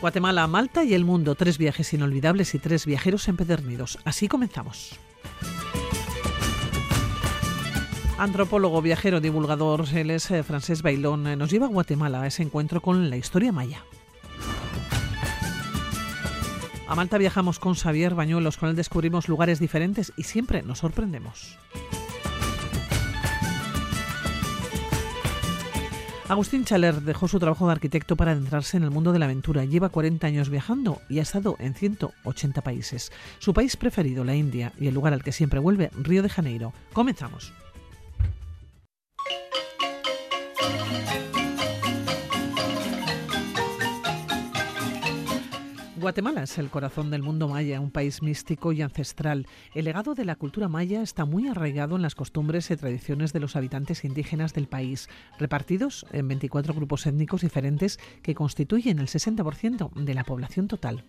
Guatemala, Malta y el mundo, tres viajes inolvidables y tres viajeros empedernidos. Así comenzamos. Antropólogo, viajero, divulgador, él es eh, Francés Bailón, eh, nos lleva a Guatemala a ese encuentro con la historia maya. A Malta viajamos con Xavier Bañuelos, con él descubrimos lugares diferentes y siempre nos sorprendemos. Agustín Chaler dejó su trabajo de arquitecto para adentrarse en el mundo de la aventura. Lleva 40 años viajando y ha estado en 180 países. Su país preferido, la India, y el lugar al que siempre vuelve, Río de Janeiro. Comenzamos. Guatemala es el corazón del mundo maya, un país místico y ancestral. El legado de la cultura maya está muy arraigado en las costumbres y tradiciones de los habitantes indígenas del país, repartidos en 24 grupos étnicos diferentes que constituyen el 60% de la población total.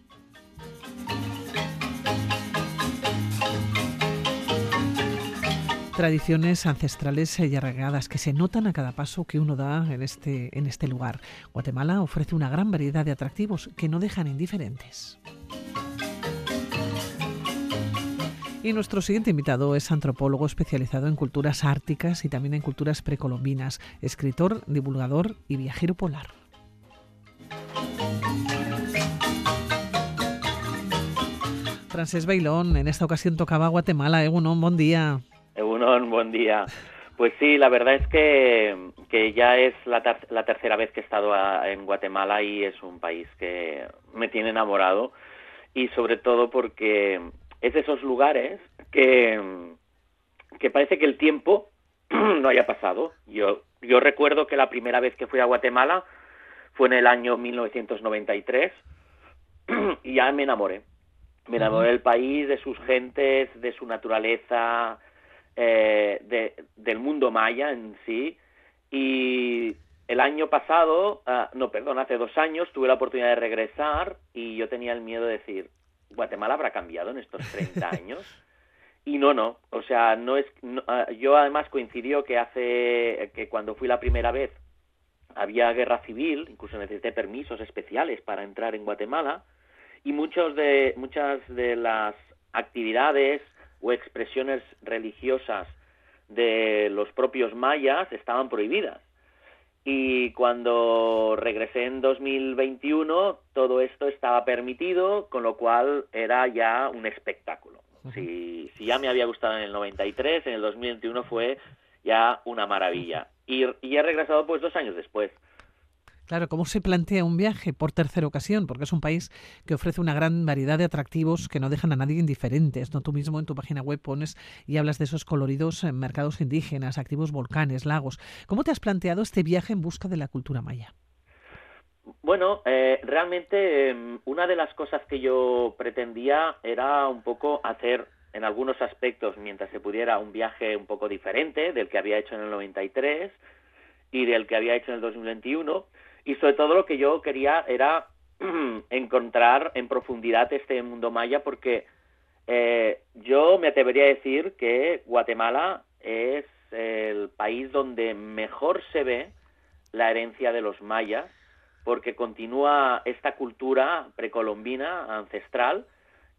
Tradiciones ancestrales y arraigadas que se notan a cada paso que uno da en este, en este lugar. Guatemala ofrece una gran variedad de atractivos que no dejan indiferentes. Y nuestro siguiente invitado es antropólogo especializado en culturas árticas y también en culturas precolombinas, escritor, divulgador y viajero polar. Francés Bailón, en esta ocasión tocaba Guatemala. ¿eh? un buen día. Un buen día. Pues sí, la verdad es que, que ya es la, la, tercera vez que he estado en Guatemala y es un país que me tiene enamorado y sobre todo porque es de esos lugares que, que parece que el tiempo no haya pasado. Yo, yo recuerdo que la primera vez que fui a Guatemala fue en el año 1993 y ya me enamoré. Me enamoré del país, de sus gentes, de su naturaleza, eh, de, del mundo maya en sí. Y el año pasado, ah, no, perdón, hace dos años tuve la oportunidad de regresar y yo tenía el miedo de decir, Guatemala habrá cambiado en estos 30 años. Y no, no, o sea, no es, ah, yo además coincidió que hace, que cuando fui la primera vez había guerra civil, incluso necesité permisos especiales para entrar en Guatemala y muchos de, muchas de las actividades o expresiones religiosas de los propios mayas estaban prohibidas. Y cuando regresé en 2021, todo esto estaba permitido, con lo cual era ya un espectáculo. Si, si ya me había gustado en el 93, en el 2021 fue ya una maravilla. Y, y he regresado pues dos años después. Claro, ¿cómo se plantea un viaje por tercera ocasión? Porque es un país que ofrece una gran variedad de atractivos que no dejan a nadie indiferentes. ¿no? Tú mismo en tu página web pones y hablas de esos coloridos eh, mercados indígenas, activos volcanes, lagos. ¿Cómo te has planteado este viaje en busca de la cultura maya? Bueno, eh, realmente em, una de las cosas que yo pretendía era un poco hacer en algunos aspectos, mientras se pudiera, un viaje un poco diferente del que había hecho en el 93 y del que había hecho en el 2021 y sobre todo lo que yo quería era encontrar en profundidad este mundo maya porque eh, yo me atrevería a decir que Guatemala es el país donde mejor se ve la herencia de los mayas porque continúa esta cultura precolombina ancestral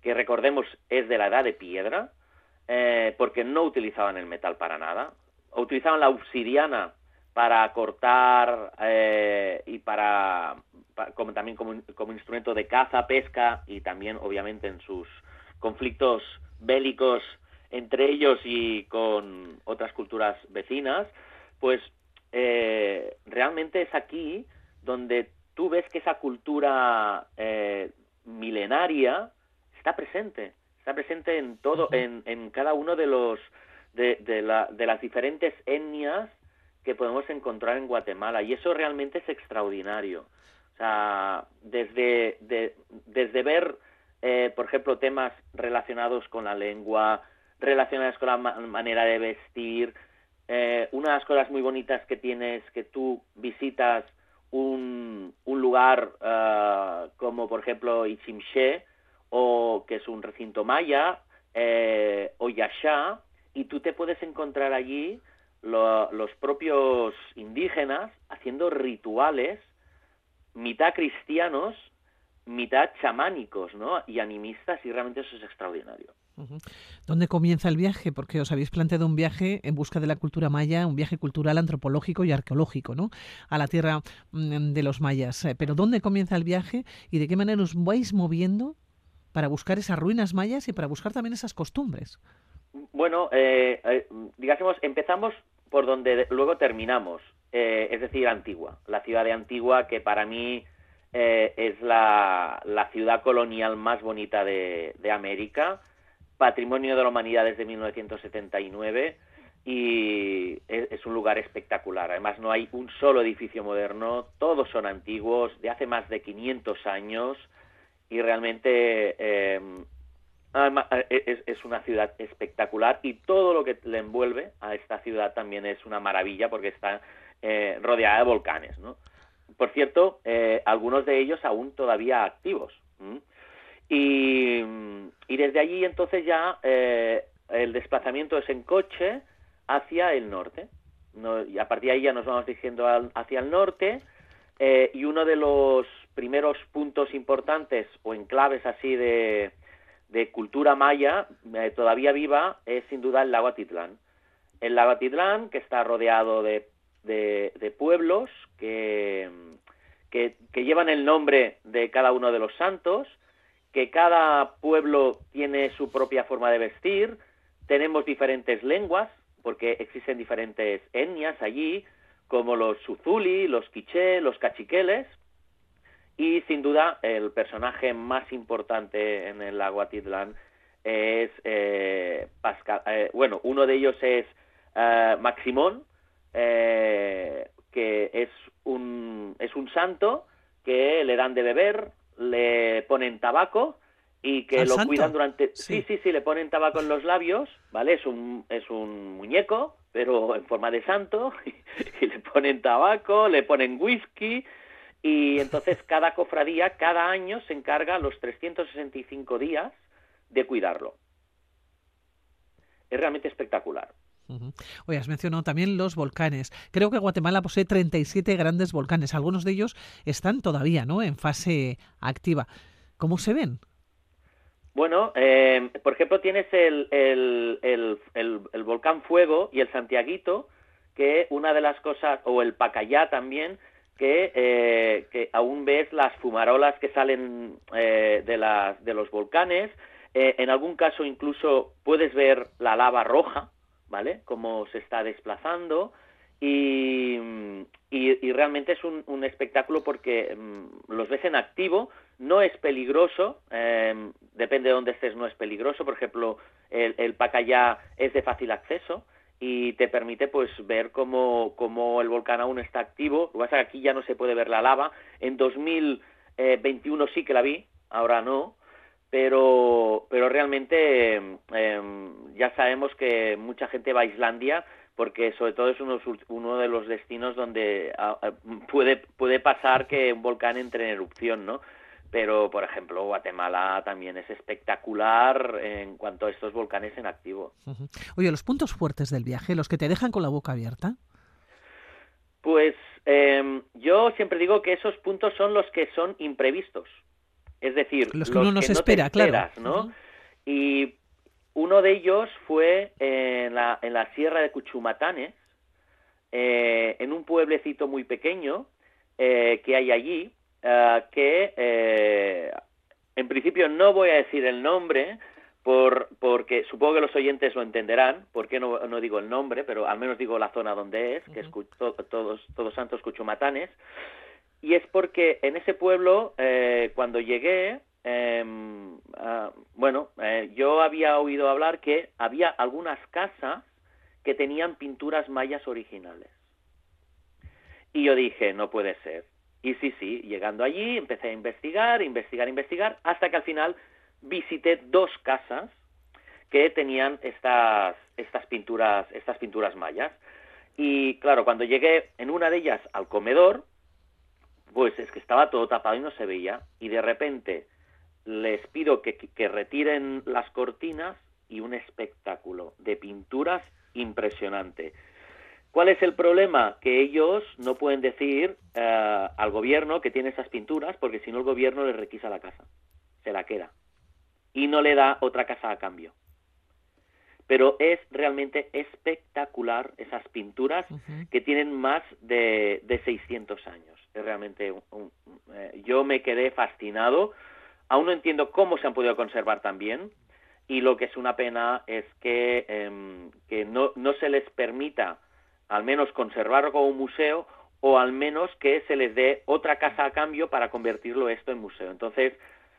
que recordemos es de la edad de piedra eh, porque no utilizaban el metal para nada. Utilizaban la obsidiana para cortar eh, y para, como, también como, como, instrumento de caza, pesca y también obviamente en sus conflictos bélicos entre ellos y con otras culturas vecinas, pues eh, realmente es aquí donde tú ves que esa cultura eh, milenaria está presente, está presente en todo, en, en cada uno de los de, de, la, de las diferentes etnias que podemos encontrar en Guatemala y eso realmente es extraordinario. O sea, desde, desde ver, eh, por ejemplo, temas relacionados con la lengua, relacionados con la manera de vestir, eh, una de las cosas muy bonitas que tienes que tú visitas un, un lugar uh, como por ejemplo Ichimché o que es un recinto maya eh, o Yashá y tú te puedes encontrar allí los propios indígenas haciendo rituales mitad cristianos mitad chamánicos ¿no? y animistas y realmente eso es extraordinario. ¿Dónde comienza el viaje? Porque os habéis planteado un viaje en busca de la cultura maya, un viaje cultural, antropológico y arqueológico, ¿no? A la tierra mm, de los mayas. Eh, pero ¿dónde comienza el viaje y de qué manera os vais moviendo para buscar esas ruinas mayas y para buscar también esas costumbres? Bueno, eh, eh empezamos por donde luego terminamos, eh, es decir, Antigua, la ciudad de Antigua que para mí es la, ciudad colonial más bonita de América Patrimonio de la Humanidad desde 1979 y es, un lugar espectacular. Además, no hay un solo edificio moderno, todos son antiguos, de hace más de 500 años y realmente em, e, es, una ciudad espectacular y todo lo que le envuelve a esta ciudad también es una maravilla porque está eh, rodeada de volcanes. ¿no? Por cierto, eh, algunos de ellos aún todavía activos. Y, desde allí entonces ya eh, el desplazamiento es en coche hacia el norte. y a partir de ahí ya nos vamos dirigiendo hacia el norte. Eh, y uno de los primeros puntos importantes o enclaves así de, cultura maya eh, todavía viva es sin duda el lago Atitlán. El lago Atitlán que está rodeado de, pueblos que, que llevan el nombre de cada uno de los santos que cada pueblo tiene su propia forma de vestir, tenemos diferentes lenguas, porque existen diferentes etnias allí, como los Suzuli, los Quiché, los Cachiqueles, y sin duda el personaje más importante en el lago Atitlán es eh, Pascal, eh, bueno, uno de ellos es eh, Maximón, que es un, es un santo que le dan de beber, le ponen tabaco y que lo cuidan durante sí. sí sí le ponen tabaco en los labios vale es un es un muñeco pero en forma de santo y, le ponen tabaco le ponen whisky y entonces cada cofradía cada año se encarga los 365 días de cuidarlo es realmente espectacular Oye, has mencionado también los volcanes. Creo que Guatemala posee 37 grandes volcanes. Algunos de ellos están todavía ¿no? en fase activa. ¿Cómo se ven? Bueno, eh, por ejemplo, tienes el, el, el, volcán Fuego y el Santiaguito, que una de las cosas, o el Pacayá también, que, eh, que aún ves las fumarolas que salen eh, de, las, de los volcanes. en algún caso incluso puedes ver la lava roja, ¿vale? Cómo se está desplazando y, y, realmente es un, espectáculo porque mm, los ves en activo, no es peligroso, em, depende de dónde estés, no es peligroso, por ejemplo, el, el Pacayá es de fácil acceso y te permite pues ver cómo, cómo el volcán aún está activo, lo que pasa es que aquí ya no se puede ver la lava, en 2021 sí que la vi, ahora no, pero, pero realmente em, ya sabemos que mucha gente va a Islandia porque sobre todo es uno, uno de los destinos donde puede, puede pasar que un volcán entre en erupción, ¿no? Pero, por ejemplo, Guatemala también es espectacular en cuanto a estos volcanes en activo. Oye, los puntos fuertes del viaje, los que te dejan con la boca abierta. Pues em, yo siempre digo que esos puntos son los que son imprevistos. Es decir, los que uno no se espera, claro. ¿no? Y uno de ellos fue en la, en la sierra de Cuchumatanes, eh, en un pueblecito muy pequeño eh, que hay allí, eh, que en principio no voy a decir el nombre, por, porque supongo que los oyentes lo entenderán, por qué no, no digo el nombre, pero al menos digo la zona donde es, que es todos, todos Santos Cuchumatanes, y es porque en ese pueblo, eh, cuando llegué, em, ah, bueno, eh, yo había oído hablar que había algunas casas que tenían pinturas mayas originales. Y yo dije, no puede ser. Y sí, sí, llegando allí empecé a investigar, investigar, investigar, hasta que al final visité dos casas que tenían estas, estas pinturas, estas pinturas mayas. Y claro, cuando llegué en una de ellas al comedor, pues es que estaba todo tapado y no se veía. Y de repente les pido que, que retiren las cortinas y un espectáculo de pinturas impresionante. ¿Cuál es el problema? Que ellos no pueden decir eh, al gobierno que tiene esas pinturas, porque si no el gobierno les requisa la casa, se la queda y no le da otra casa a cambio. Pero es realmente espectacular esas pinturas que tienen más de, de 600 años. Es realmente eh, yo me quedé fascinado. Aún no entiendo cómo se han podido conservar tan bien y lo que es una pena es que, em, que no, no se les permita al menos conservarlo como un museo o al menos que se les dé otra casa a cambio para convertirlo esto en museo. Entonces,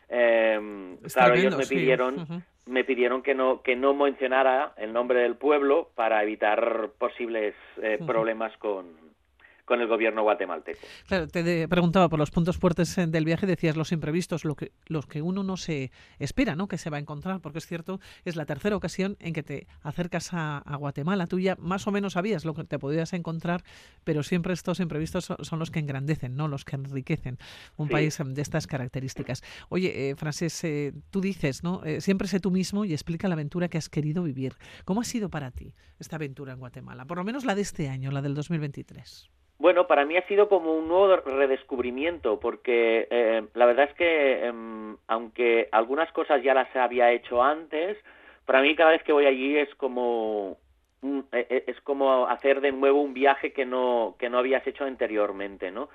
eh, claro, ellos me pidieron, me pidieron que no que no mencionara el nombre del pueblo para evitar posibles eh, problemas con con el gobierno guatemalteco. Claro, te preguntaba por los puntos fuertes eh, del viaje, decías los imprevistos, lo que, los que uno no se espera, ¿no? Que se va a encontrar, porque es cierto, es la tercera ocasión en que te acercas a, Guatemala. Tú ya más o menos sabías lo que te podías encontrar, pero siempre estos imprevistos son, los que engrandecen, ¿no? Los que enriquecen un país em, de estas características. Oye, eh, Francés, eh, tú dices, ¿no? Eh, siempre sé tú mismo y explica la aventura que has querido vivir. ¿Cómo ha sido para ti esta aventura en Guatemala? Por lo menos la de este año, la del 2023. Bueno, para mí ha sido como un nuevo redescubrimiento, porque eh, la verdad es que, em, aunque algunas cosas ya las había hecho antes, para mí cada vez que voy allí es como e, e, es como hacer de nuevo un viaje que no que no habías hecho anteriormente, ¿no?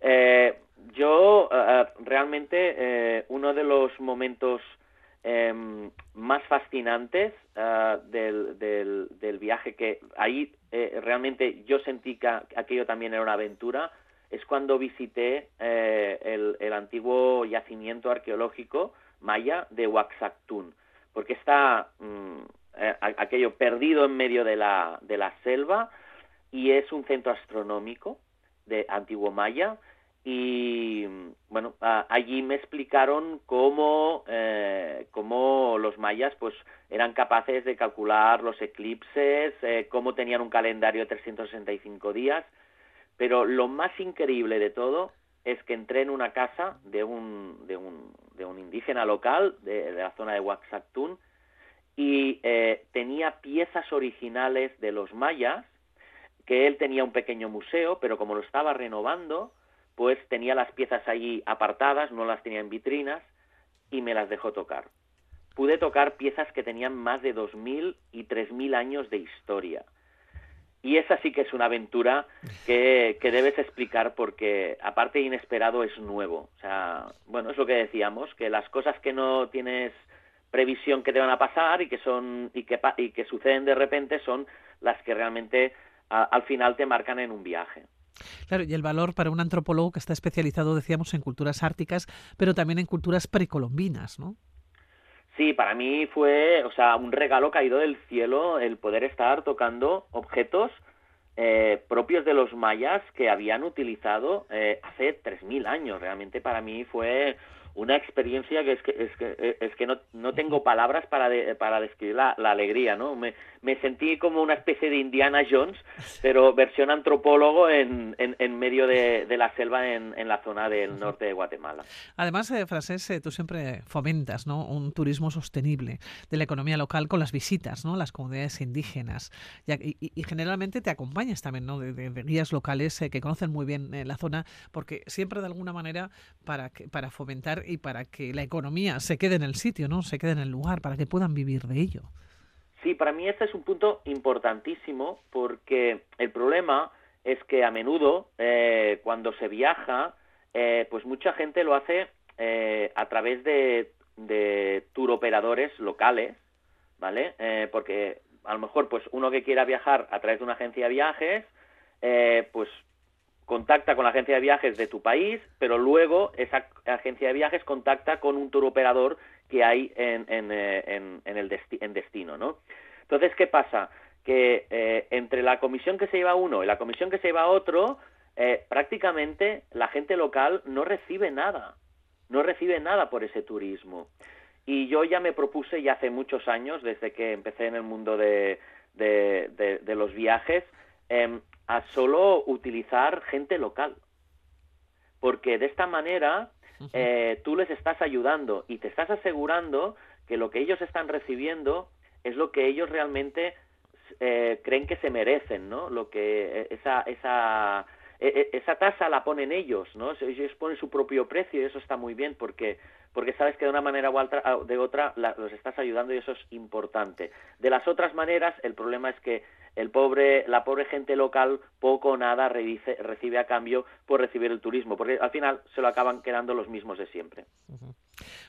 Eh, yo eh, realmente uno de los momentos Em, más fascinantes ah, del, del, viaje, que ahí eh, realmente yo sentí que aquello también era una aventura, es cuando visité eh, el, el, antiguo yacimiento arqueológico maya de Huaxactún, porque está mm, eh, aquello perdido en medio de la, de la selva y es un centro astronómico de antiguo maya y bueno allí me explicaron cómo eh, cómo los mayas pues eran capaces de calcular los eclipses eh, cómo tenían un calendario de 365 días. Pero lo más increíble de todo es que entré en una casa de un de un, de un indígena local de, la zona de Huaxactún y eh, tenía piezas originales de los mayas que él tenía un pequeño museo pero como lo estaba renovando pues tenía las piezas allí apartadas, no las tenía en vitrinas y me las dejó tocar. Pude tocar piezas que tenían más de 2.000 y 3.000 años de historia. Y esa sí que es una aventura que, debes explicar porque, aparte de inesperado, es nuevo. O sea, bueno, es lo que decíamos, que las cosas que no tienes previsión que te van a pasar y que son y que, y que suceden de repente son las que realmente al final te marcan en un viaje. Claro, y el valor para un antropólogo que está especializado, decíamos, en culturas árticas, pero también en culturas precolombinas, ¿no? Sí, para mí fue, o sea, un regalo caído del cielo el poder estar tocando objetos eh, propios de los mayas que habían utilizado eh, hace 3.000 años. Realmente para mí fue una experiencia que es que es que, es que no, no tengo palabras para para describir la, la alegría no me, me, sentí como una especie de Indiana Jones pero versión antropólogo en, en, medio de, de, la selva en, en, la zona del norte de Guatemala. Además eh, Francés eh, tú siempre fomentas no un turismo sostenible de la economía local con las visitas no las comunidades indígenas. Y, y, generalmente te acompañas también no de, guías locales eh, que conocen muy bien eh, la zona porque siempre de alguna manera para para fomentar y para que la economía se quede en el sitio, ¿no? Se quede en el lugar, para que puedan vivir de ello. Sí, para mí este es un punto importantísimo porque el problema es que a menudo eh, cuando se viaja, eh, pues mucha gente lo hace eh, a través de, de turoperadores locales, ¿vale? porque a lo mejor pues uno que quiera viajar a través de una agencia de viajes, pues contacta con la agencia de viajes de tu país, pero luego esa agencia de viajes contacta con un tour operador que hay en, en, eh, el en destino, ¿no? Entonces, ¿qué pasa? Que eh, entre la comisión que se lleva uno y la comisión que se lleva otro, eh, prácticamente la gente local no recibe nada, no recibe nada por ese turismo. Y yo ya me propuse ya hace muchos años, desde que empecé en el mundo de, de los viajes, em, a solo utilizar gente local. Porque de esta manera eh, tú les estás ayudando y te estás asegurando que lo que ellos están recibiendo es lo que ellos realmente eh, creen que se merecen, ¿no? Lo que eh, esa esa e, e, esa tasa la ponen ellos, ¿no? Ellos ponen su propio precio y eso está muy bien porque porque sabes que de una manera u otra, de otra los estás ayudando y eso es importante. De las otras maneras, el problema es que el pobre, la pobre gente local poco o nada recibe a cambio por recibir el turismo, porque al final se lo acaban quedando los mismos de siempre.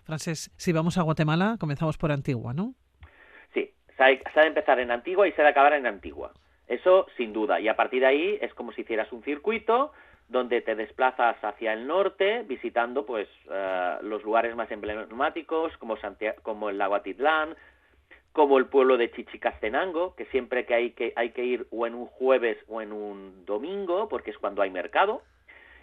Francés, si vamos a Guatemala, comenzamos por Antigua, ¿no? Sí, se ha, de empezar en Antigua y se ha de acabar en Antigua. Eso sin duda. Y a partir de ahí es como si hicieras un circuito donde te desplazas hacia el norte visitando pues eh, los lugares más emblemáticos como, como el lago Atitlán, como el pueblo de Chichicastenango, que siempre que hay que hay que ir o en un jueves o en un domingo, porque es cuando hay mercado,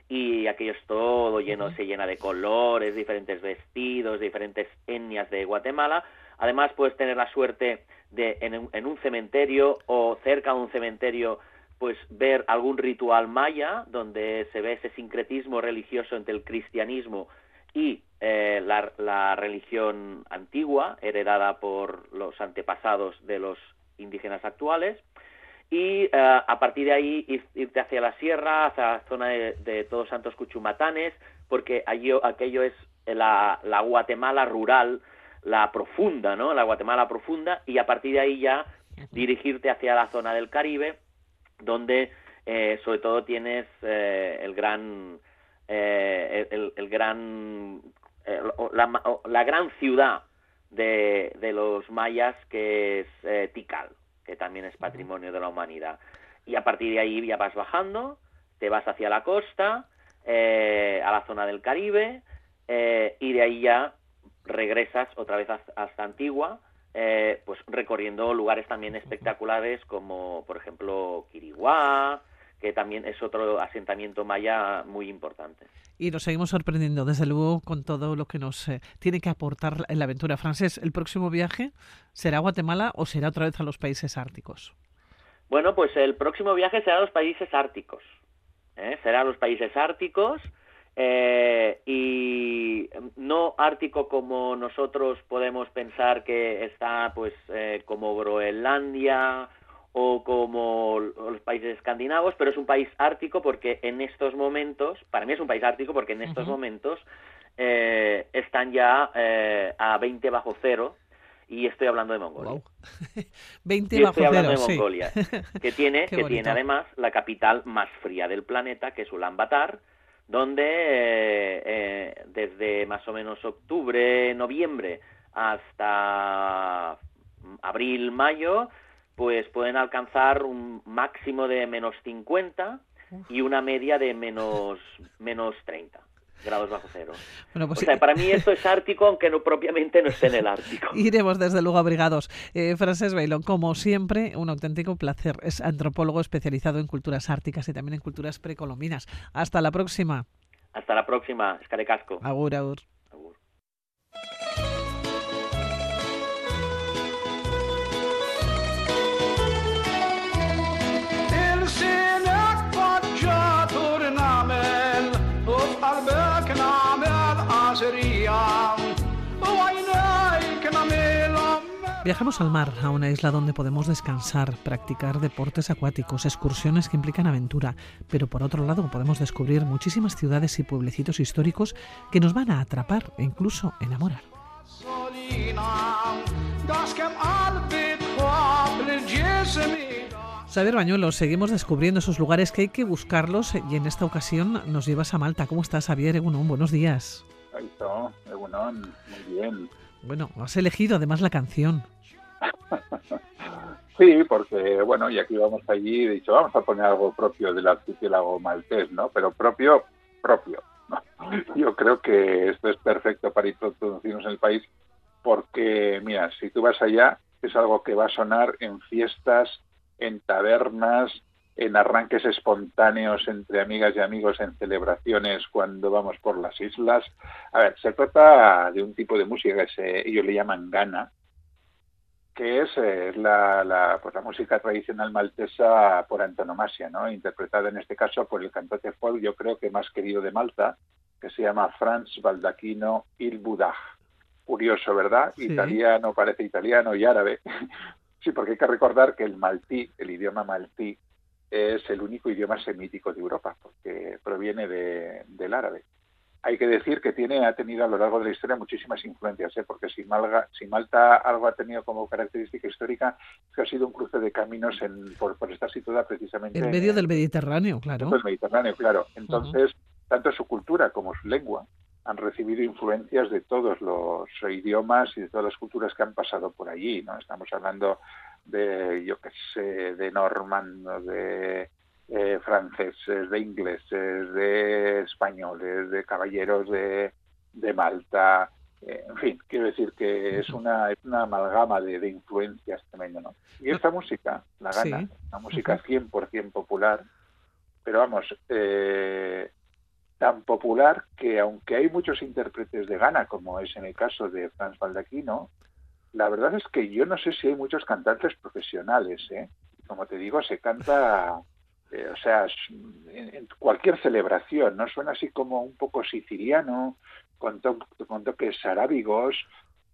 y aquello es todo lleno, se llena de colores, diferentes vestidos, diferentes etnias de Guatemala. Además puedes tener la suerte de en un cementerio o cerca de un cementerio pues ver algún ritual maya donde se ve ese sincretismo religioso entre el cristianismo y eh, la, religión antigua heredada por los antepasados de los indígenas actuales y eh, a partir de ahí irte hacia la sierra, hacia la zona de, Todos Santos Cuchumatanes, porque allí, aquello es la, la, Guatemala rural, la profunda, ¿no? La Guatemala profunda, y a partir de ahí ya dirigirte hacia la zona del Caribe, donde eh, sobre todo tienes el gran el, gran la, gran ciudad de, de, los mayas que es Tikal que también es patrimonio de la humanidad. Y a partir de ahí ya vas bajando te vas hacia la costa a la zona del Caribe y de ahí ya regresas otra vez hasta Antigua eh, pues recorriendo lugares también espectaculares como por ejemplo Quiriguá, que también es otro asentamiento maya muy importante. Y nos seguimos sorprendiendo, desde luego, con todo lo que nos eh, tiene que aportar la aventura francés. ¿El próximo viaje será a Guatemala o será otra vez a los países árticos? Bueno, pues el próximo viaje será a los países árticos. ¿eh? Será a los países árticos eh, y no ártico como nosotros podemos pensar que está pues como Groenlandia o como los países escandinavos, pero es un país ártico porque en estos momentos, para mí es un país ártico porque en estos momentos eh, están ya eh, a 20 bajo cero y estoy hablando de Mongolia. 20 bajo estoy hablando de Mongolia, que tiene, que tiene además la capital más fría del planeta, que es Ulaanbaatar, donde eh, eh, desde más o menos octubre, noviembre hasta abril, mayo, pues pueden alcanzar un máximo de menos 50 y una media de menos, menos 30 grados bajo cero. Bueno, pues o sea, para mí esto es ártico, aunque no propiamente no esté en el Ártico. Iremos desde luego abrigados. Eh, Frances Bailón, como siempre, un auténtico placer. Es antropólogo especializado en culturas árticas y también en culturas precolombinas. Hasta la próxima. Hasta la próxima, Escarecasco. Agur, agur. Viajamos al mar, a una isla donde podemos descansar, practicar deportes acuáticos, excursiones que implican aventura, pero por otro lado podemos descubrir muchísimas ciudades y pueblecitos históricos que nos van a atrapar e incluso enamorar. Saber Bañuelos, seguimos descubriendo esos lugares que hay que buscarlos y en esta ocasión nos llevas a Malta. ¿Cómo estás, Javier Egunon? Buenos días. muy bien. Bueno, has elegido además la canción. sí, porque, bueno, y aquí vamos allí, he dicho, vamos a poner algo propio del archipiélago maltés, ¿no? Pero propio, propio. Yo creo que esto es perfecto para introducirnos en el país porque, mira, si tú vas allá, es algo que va a sonar en fiestas, en tabernas, en arranques espontáneos entre amigas y amigos en celebraciones cuando vamos por las islas. A ver, se trata de un tipo de música que ellos le llaman gana, que es eh, la, la, pues la música tradicional maltesa por antonomasia, ¿no? interpretada en este caso por el cantante folk, yo creo que más querido de Malta, que se llama Franz Baldacchino Il Budaj. Curioso, ¿verdad? Italiano, parece italiano y árabe, Sí, porque hay que recordar que el maltí, el idioma maltí, es el único idioma semítico de Europa, porque proviene del árabe. Hay que decir que tiene, ha tenido a lo largo de la historia muchísimas influencias, ¿eh? porque si, si Malta algo ha tenido como característica histórica es que ha sido un cruce de caminos en, por, estar situada precisamente en medio del Mediterráneo, claro. Del Mediterráneo, claro. Entonces, tanto su cultura como su lengua han recibido influencias de todos los idiomas y de todas las culturas que han pasado por allí, ¿no? Estamos hablando de, yo qué sé, de normando, de eh, franceses, de ingleses, de españoles, de caballeros de, de Malta, eh, en fin, quiero decir que es una, es una amalgama de, de influencias tremendo, ¿no? Y esta música, la gana, una música 100% popular, pero vamos, eh, tan popular que aunque hay muchos intérpretes de gana, como es en el caso de Franz Baldaquino, la verdad es que yo no sé si hay muchos cantantes profesionales. ¿eh? Como te digo, se canta, eh, o sea, en, cualquier celebración, ¿no? Suena así como un poco siciliano, con, con toques arábigos,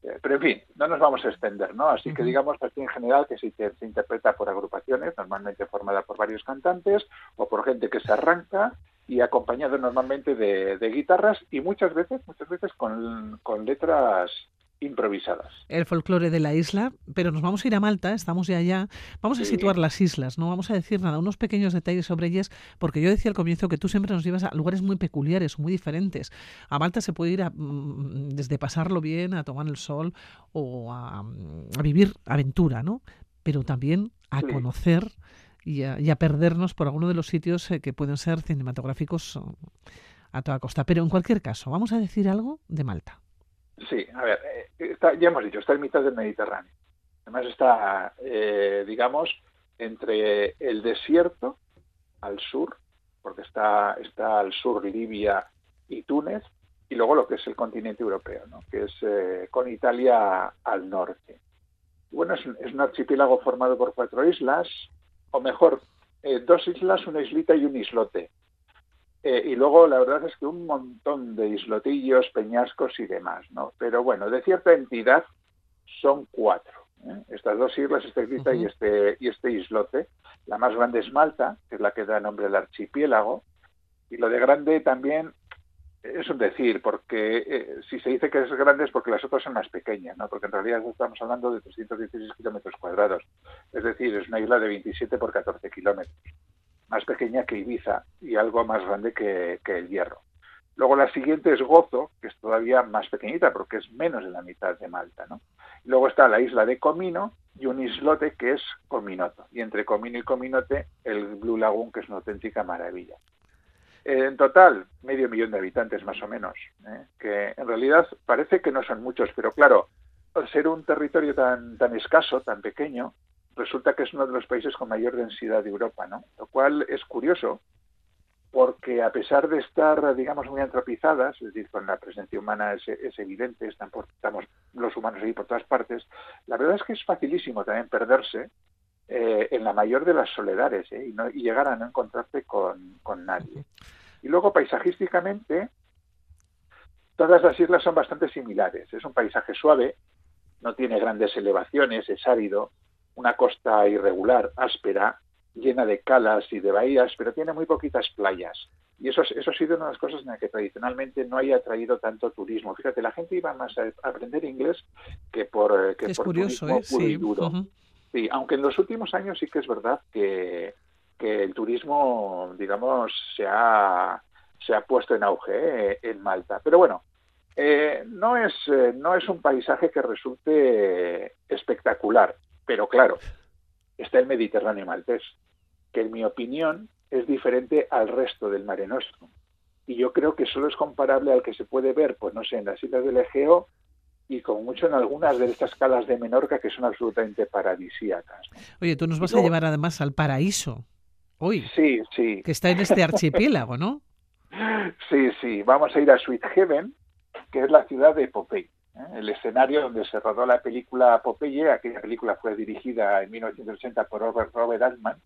eh, pero en fin, no nos vamos a extender, ¿no? Así que digamos así en general que se, se, interpreta por agrupaciones, normalmente formada por varios cantantes o por gente que se arranca y acompañado normalmente de, de guitarras y muchas veces, muchas veces con, con letras improvisadas. El folclore de la isla, pero nos vamos a ir a Malta, estamos ya allá. Vamos a situar las islas, no vamos a decir nada, unos pequeños detalles sobre ellas, porque yo decía al comienzo que tú siempre nos llevas a lugares muy peculiares, muy diferentes. A Malta se puede ir a, mm, desde pasarlo bien, a tomar el sol o a, vivir aventura, ¿no? Pero también a conocer y a, perdernos por alguno de los sitios eh, que pueden ser cinematográficos oh, a toda costa. Pero en cualquier caso, vamos a decir algo de Malta. Sí, a ver, eh, ya hemos dicho, está en mitad del Mediterráneo. Además está, eh, digamos, entre el desierto al sur, porque está, está al sur Libia y Túnez, y luego lo que es el continente europeo, ¿no? que es eh, con Italia al norte. Bueno, es, es, un archipiélago formado por cuatro islas, o mejor, dos islas, una islita y un islote. Eh, y luego la verdad es que un montón de islotillos, peñascos y demás, ¿no? Pero bueno, de cierta entidad son cuatro. ¿eh? Estas dos islas, esta islita y, este, y este islote. La más grande es Malta, que es la que da nombre al archipiélago. Y lo de grande también es un decir, porque eh, si se dice que es grande es porque las otras son más pequeñas, ¿no? Porque en realidad estamos hablando de 316 kilómetros cuadrados. Es decir, es una isla de 27 por 14 kilómetros más pequeña que Ibiza y algo más grande que, el Hierro. Luego la siguiente es Gozo, que es todavía más pequeñita porque es menos de la mitad de Malta. ¿no? Luego está la isla de Comino y un islote que es Cominoto. Y entre Comino y Cominote el Blue Lagoon, que es una auténtica maravilla. En total, medio millón de habitantes más o menos, ¿eh? que en realidad parece que no son muchos, pero claro, al ser un territorio tan, tan escaso, tan pequeño, resulta que es uno de los países con mayor densidad de Europa, ¿no? Lo cual es curioso porque a pesar de estar, digamos, muy antropizadas, es decir, con la presencia humana es, evidente, estamos los humanos ahí por todas partes, la verdad es que es facilísimo también perderse eh, en la mayor de las soledades ¿eh? y, llegar a no encontrarte con, con nadie. Y luego, paisajísticamente, todas las islas son bastante similares. Es un paisaje suave, no tiene grandes elevaciones, es árido, una costa irregular, áspera, llena de calas y de bahías, pero tiene muy poquitas playas. Y eso, eso ha sido una de las cosas en las que tradicionalmente no haya atraído tanto turismo. Fíjate, la gente iba más a aprender inglés que por, eh, que es curioso, ¿eh? sí. duro. Sí, aunque en los últimos años sí que es verdad que, que el turismo, digamos, se ha, se ha puesto en auge eh, en Malta. Pero bueno, eh, no, es, no es un paisaje que resulte espectacular. Pero claro, está el Mediterráneo maltés, que en mi opinión es diferente al resto del Mare Nostrum. Y yo creo que solo es comparable al que se puede ver, pues no sé, en las islas del Egeo y como mucho en algunas de estas calas de Menorca que son absolutamente paradisíacas. Oye, tú nos vas a llevar además al paraíso hoy. Sí, sí. Que está en este archipiélago, ¿no? Sí, sí. Vamos a ir a Sweet Heaven, que es la ciudad de Popeye. El escenario donde se rodó la película Popeye. Aquella película fue dirigida en 1980 por Robert, Robert Altman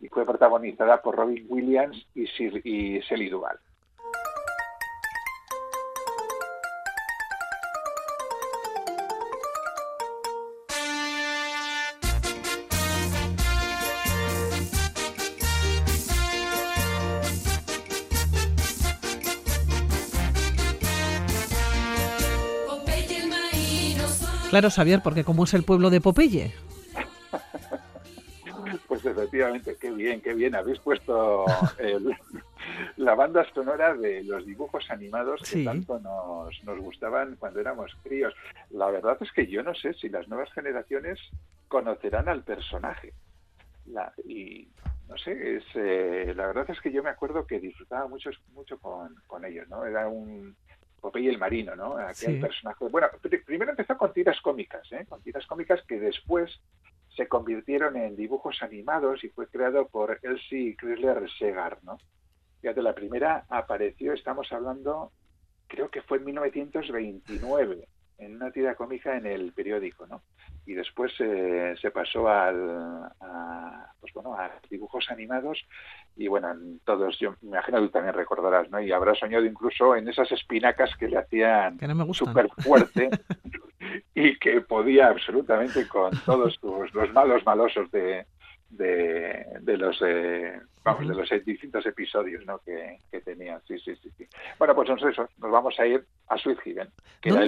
y fue protagonizada por Robin Williams y, Sir, y. Claro, Xavier, porque como es el pueblo de Popeye. Pues efectivamente, qué bien, qué bien. Habéis puesto la banda sonora de los dibujos animados que tanto nos, nos gustaban cuando éramos críos. La verdad es que yo no sé si las nuevas generaciones conocerán al personaje. y no sé, es, eh, la verdad es que yo me acuerdo que disfrutaba mucho, mucho con, con ellos, ¿no? Era un Popeye el Marino, ¿no? Aquel personaje. Bueno, primero empezó con tiras cómicas, ¿eh? Con tiras cómicas que después se convirtieron en dibujos animados y fue creado por Elsie Chrysler Segar, ¿no? Fíjate, la primera apareció, estamos hablando, creo que fue en 1929, en una tira cómica en el periódico, ¿no? Y después eh, se pasó al, a, pues bueno, a dibujos animados y bueno, todos, yo me imagino que tú también recordarás, ¿no? Y habrás soñado incluso en esas espinacas que le hacían súper fuerte y que podía absolutamente con todos los malos malosos de, de, los eh, vamos, de los distintos episodios ¿no? que, que tenían. Sí, sí, sí, sí. Bueno, pues eso, nos vamos a ir a Haven.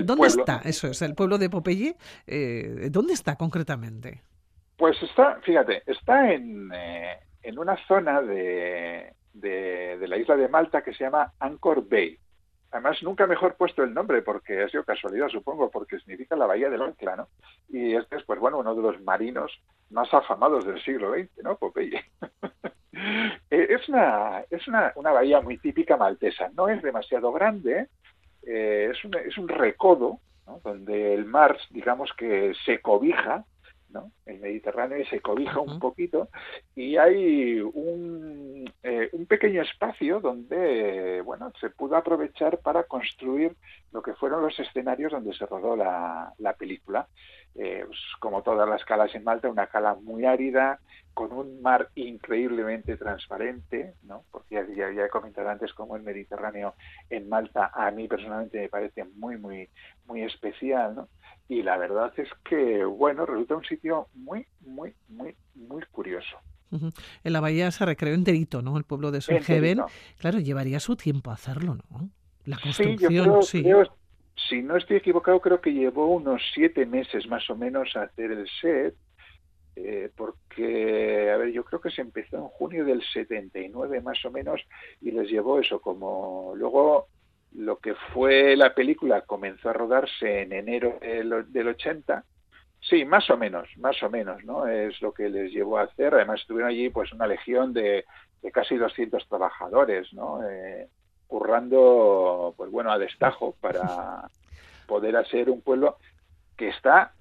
¿Dónde, está? Eso es, el pueblo de Popeye. Eh, ¿Dónde está concretamente? Pues está, fíjate, está en, eh, en una zona de, de, de la isla de Malta que se llama Anchor Bay. Además, nunca mejor puesto el nombre, porque ha sido casualidad, supongo, porque significa la bahía del ancla, ¿no? Y este es, pues bueno, uno de los marinos más afamados del siglo XX, ¿no? Popeye. Eh, es una, es una, una, bahía muy típica maltesa. No es demasiado grande, eh, es, un, es un recodo, ¿no? donde el mar, digamos que se cobija el Mediterráneo se cobija un poquito y hay un, eh, un, pequeño espacio donde, bueno, se pudo aprovechar para construir lo que fueron los escenarios donde se rodó la, la película. Eh, pues, como todas las calas en Malta, una cala muy árida, con un mar increíblemente transparente, ¿no? porque ya, ya, he comentado antes como el Mediterráneo en Malta a mí personalmente me parece muy, muy, muy especial, ¿no? y la verdad es que, bueno, resulta un sitio muy, muy, muy, muy curioso. En la bahía se recreó enterito, ¿no? El pueblo de Solheven. Claro, llevaría su tiempo hacerlo, ¿no? La construcción, sí. Si no estoy equivocado, creo que llevó unos siete meses más o menos a hacer el set, eh, porque, a ver, yo creo que se empezó en junio del 79 más o menos y les llevó eso como... Luego lo que fue la película comenzó a rodarse en enero del, del 80. Sí, más o menos, más o menos, ¿no? Es lo que les llevó a hacer. Además, estuvieron allí pues una legión de, de casi 200 trabajadores, ¿no? Eh, currando, pues bueno, a destajo para poder hacer un pueblo que está,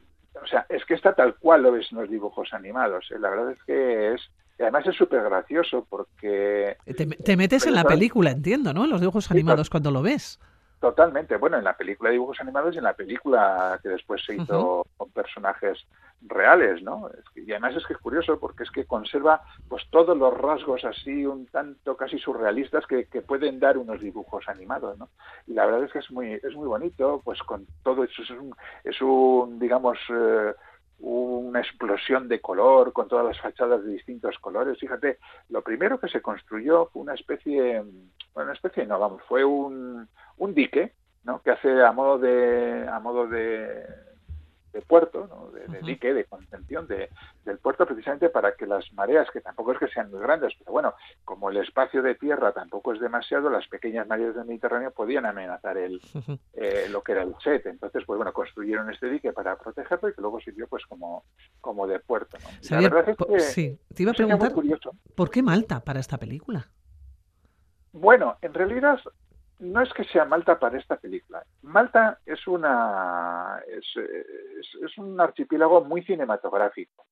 o sea, es que está tal cual lo ves en los dibujos animados. ¿eh? La verdad es que es y además es súper gracioso porque... Te, metes en la película, entiendo, ¿no? En los dibujos animados cuando lo ves. Totalmente. Bueno, en la película de dibujos animados y en la película que después se hizo con personajes reales, ¿no? y además es que es curioso porque es que conserva pues todos los rasgos así un tanto casi surrealistas que, que pueden dar unos dibujos animados, ¿no? Y la verdad es que es muy es muy bonito, pues con todo eso es un, es un digamos eh, una explosión de color con todas las fachadas de distintos colores. Fíjate, lo primero que se construyó fue una especie, bueno, una especie no, vamos, fue un, un dique, ¿no? Que hace a modo de, a modo de, de puerto, ¿no? de, dique, de contención de, del puerto, precisamente para que las mareas, que tampoco es que sean muy grandes, pero bueno, como el espacio de tierra tampoco es demasiado, las pequeñas mareas del Mediterráneo podían amenazar el, eh, lo que era el set. Entonces, pues bueno, construyeron este dique para protegerlo y que luego sirvió pues como, como de puerto. ¿no? la verdad es que sí, te iba a preguntar, ¿por qué Malta para esta película? Bueno, en realidad no es que sea Malta para esta película. Malta es una es, es, un archipiélago muy cinematográfico.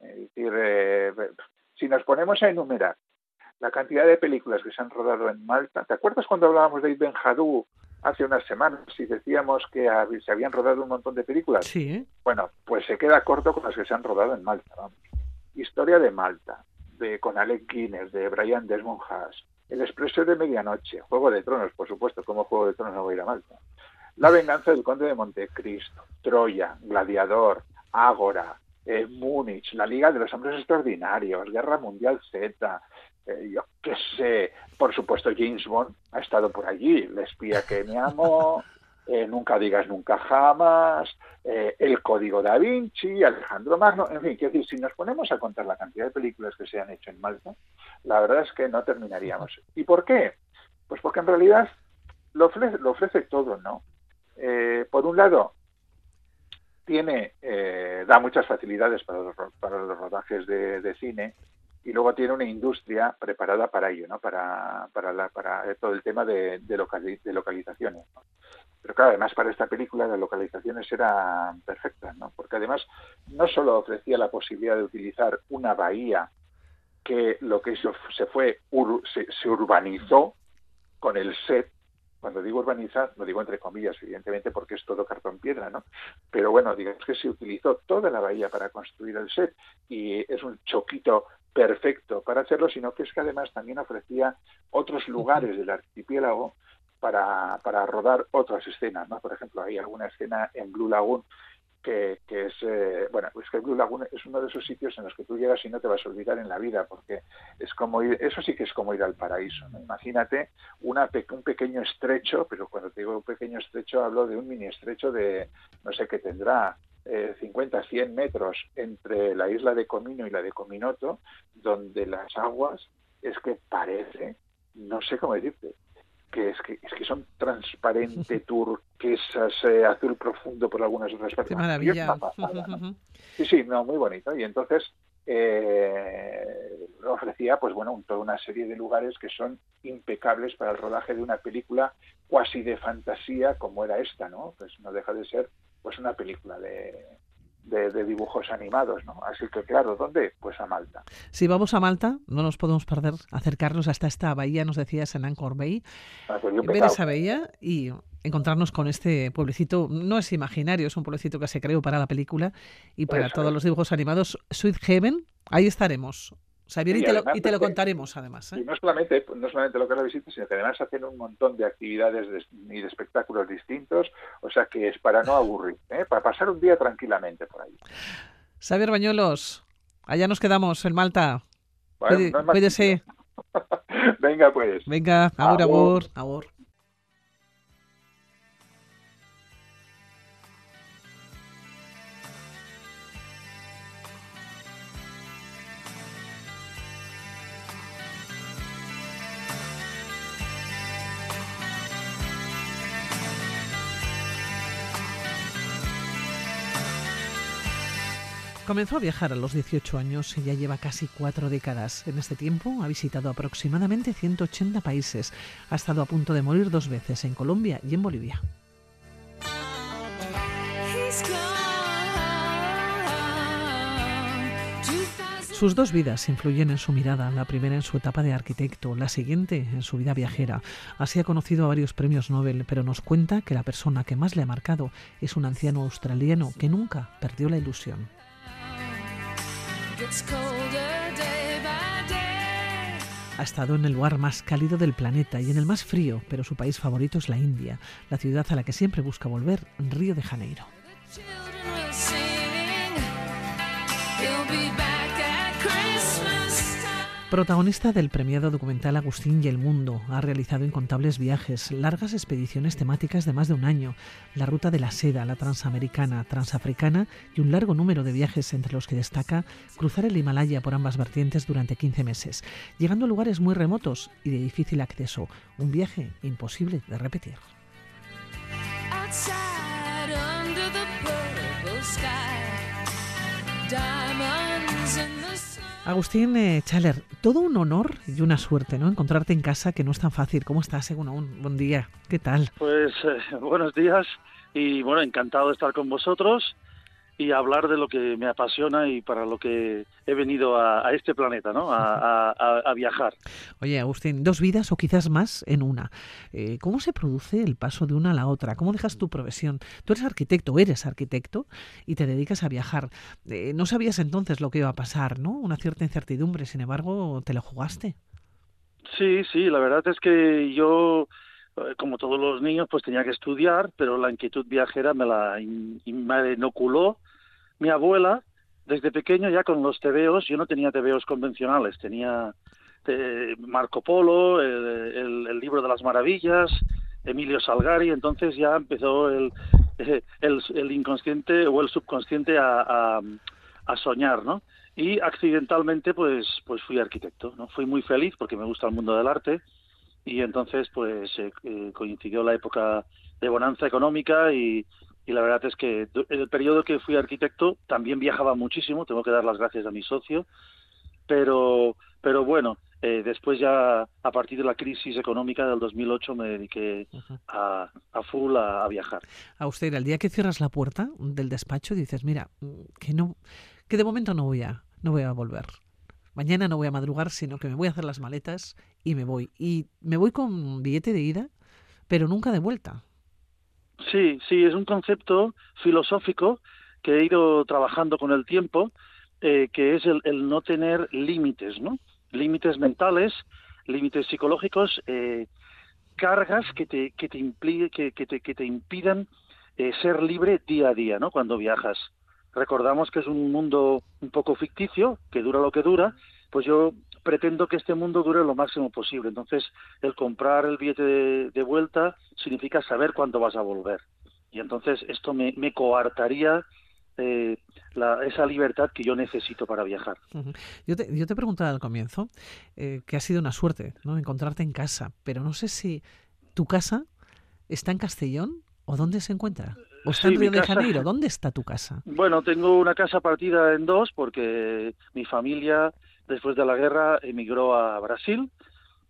Es decir, eh, si nos ponemos a enumerar la cantidad de películas que se han rodado en Malta, ¿te acuerdas cuando hablábamos de Ibn Jadú hace unas semanas y decíamos que se habían rodado un montón de películas? Sí. Bueno, pues se queda corto con las que se han rodado en Malta. Vamos. Historia de Malta, de con Alec Guinness, de Brian Desmond Haas, el Expreso de Medianoche, Juego de Tronos, por supuesto, como Juego de Tronos no voy a ir a Malta. La venganza del conde de Montecristo, Troya, Gladiador, Ágora, eh, Múnich, la Liga de los Hombres Extraordinarios, Guerra Mundial Z, eh, yo qué sé, por supuesto James Bond ha estado por allí, el espía que me amo, eh, Nunca digas nunca jamás, eh, El Código da Vinci, Alejandro Magno, en fin, quiero decir, si nos ponemos a contar la cantidad de películas que se han hecho en Malta, la verdad es que no terminaríamos. ¿Y por qué? Pues porque en realidad lo ofrece, lo ofrece todo, ¿no? Eh, por un lado, tiene, da muchas facilidades para los, para los rodajes de, cine, y luego tiene una industria preparada para ello, ¿no? Para, para, para todo el tema de, de, de localizaciones. ¿no? Pero claro, además para esta película las localizaciones eran perfectas, ¿no? Porque además no solo ofrecía la posibilidad de utilizar una bahía que lo que hizo se fue se, urbanizó con el set cuando digo urbanizar, lo digo entre comillas, evidentemente, porque es todo cartón piedra, ¿no? Pero bueno, digamos que se utilizó toda la bahía para construir el set y es un choquito perfecto para hacerlo, sino que es que además también ofrecía otros lugares del archipiélago para, para rodar otras escenas, ¿no? Por ejemplo, hay alguna escena en Blue Lagoon que, que es, eh, bueno, pues que Blue Lagoon es uno de esos sitios en los que tú llegas y no te vas a olvidar en la vida, porque es como ir, eso sí que es como ir al paraíso, ¿no? Imagínate una, un pequeño estrecho, pero cuando te digo un pequeño estrecho hablo de un mini estrecho de, no sé, que tendrá eh, 50, 100 metros entre la isla de Comino y la de Cominoto, donde las aguas es que parece, no sé cómo decirte, que es que, es que son transparente, turquesas, eh, azul profundo por algunas otras partes. Qué maravilla. Sí, sí, no, muy bonito. Y entonces eh, ofrecía, pues bueno, toda una serie de lugares que son impecables para el rodaje de una película cuasi de fantasía como era esta, ¿no? Pues no deja de ser pues una película de, de, dibujos animados, ¿no? Así que claro, ¿dónde? Pues a Malta. Si vamos a Malta, no nos podemos perder acercarnos hasta esta bahía, nos decías en Anchor Bay, ver esa bahía y encontrarnos con este pueblecito, no es imaginario, es un pueblecito que se creó para la película y para todos los dibujos animados, Sweet Heaven, ahí estaremos. Xavier, y, te, lo, y te lo contaremos además. ¿eh? Y no solamente, no solamente lo que es la visita, sino que además hacen un montón de actividades y de espectáculos distintos, o sea que es para no aburrir, ¿eh? para pasar un día tranquilamente por ahí. Xavier Bañuelos, allá nos quedamos en Malta. Cuídese. Venga, pues. Venga, ahora, abur, abur. Comenzó a viajar a los 18 años y ya lleva casi cuatro décadas. En este tiempo ha visitado aproximadamente 180 países. Ha estado a punto de morir dos veces en Colombia y en Bolivia. Sus dos vidas influyen en su mirada, la primera en su etapa de arquitecto, la siguiente en su vida viajera. Así ha conocido a varios premios Nobel, pero nos cuenta que la persona que más le ha marcado es un anciano australiano que nunca perdió la ilusión. Ha estado en el lugar más cálido del planeta y en el más frío, pero su país favorito es la India, la ciudad a la que siempre busca volver, Río de Janeiro. Protagonista del premiado documental Agustín y el Mundo, ha realizado incontables viajes, largas expediciones temáticas de más de un año, la ruta de la seda, la transamericana, transafricana y un largo número de viajes entre los que destaca cruzar el Himalaya por ambas vertientes durante 15 meses, llegando a lugares muy remotos y de difícil acceso, un viaje imposible de repetir. Agustín eh, Chaler, todo un honor y una suerte, ¿no? Encontrarte en casa, que no es tan fácil. ¿Cómo estás, según un buen día? ¿Qué tal? Pues eh, buenos días y bueno, encantado de estar con vosotros y hablar de lo que me apasiona y para lo que he venido a, este planeta, ¿no? A, viajar. Oye, Agustín, dos vidas o quizás más en una. Eh, ¿Cómo se produce el paso de una a la otra? ¿Cómo dejas tu profesión? Tú eres arquitecto, eres arquitecto y te dedicas a viajar. Eh, no sabías entonces lo que iba a pasar, ¿no? Una cierta incertidumbre, sin embargo, te lo jugaste. Sí, sí, la verdad es que yo como todos los niños, pues tenía que estudiar, pero la inquietud viajera me la me inoculó mi abuela, desde pequeño ya con los tebeos, yo no tenía tebeos convencionales, tenía eh, Marco Polo, el, libro de las maravillas, Emilio Salgari, entonces ya empezó el, el, inconsciente o el subconsciente a, a, soñar, ¿no? Y accidentalmente, pues, pues fui arquitecto, ¿no? Fui muy feliz porque me gusta el mundo del arte y entonces, pues, eh, eh, coincidió la época de bonanza económica y, y la verdad es que en el periodo que fui arquitecto también viajaba muchísimo, tengo que dar las gracias a mi socio, pero, pero bueno, eh, después ya a partir de la crisis económica del 2008 me dediqué a, a, full a, viajar. A usted, el día que cierras la puerta del despacho dices, mira, que no, que de momento no voy a, no voy a volver. Mañana no voy a madrugar, sino que me voy a hacer las maletas y me voy. Y me voy con billete de ida, pero nunca de vuelta. Sí, sí, es un concepto filosófico que he ido trabajando con el tiempo, eh, que es el, el no tener límites, ¿no? límites mentales, límites psicológicos, eh, cargas que te, que te, que, que, te, que te impidan eh, ser libre día a día, ¿no? Cuando viajas. Recordamos que es un mundo un poco ficticio, que dura lo que dura, pues yo pretendo que este mundo dure lo máximo posible. Entonces, el comprar el billete de, vuelta significa saber cuándo vas a volver. Y entonces esto me, coartaría eh, esa libertad que yo necesito para viajar. yo, te, yo te preguntaba al comienzo eh, que ha sido una suerte ¿no? encontrarte en casa, pero no sé si tu casa está en Castellón o dónde se encuentra. ¿O está en Río de Janeiro? ¿Dónde está tu casa? Bueno, tengo una casa partida en dos porque mi familia después de la guerra emigró a Brasil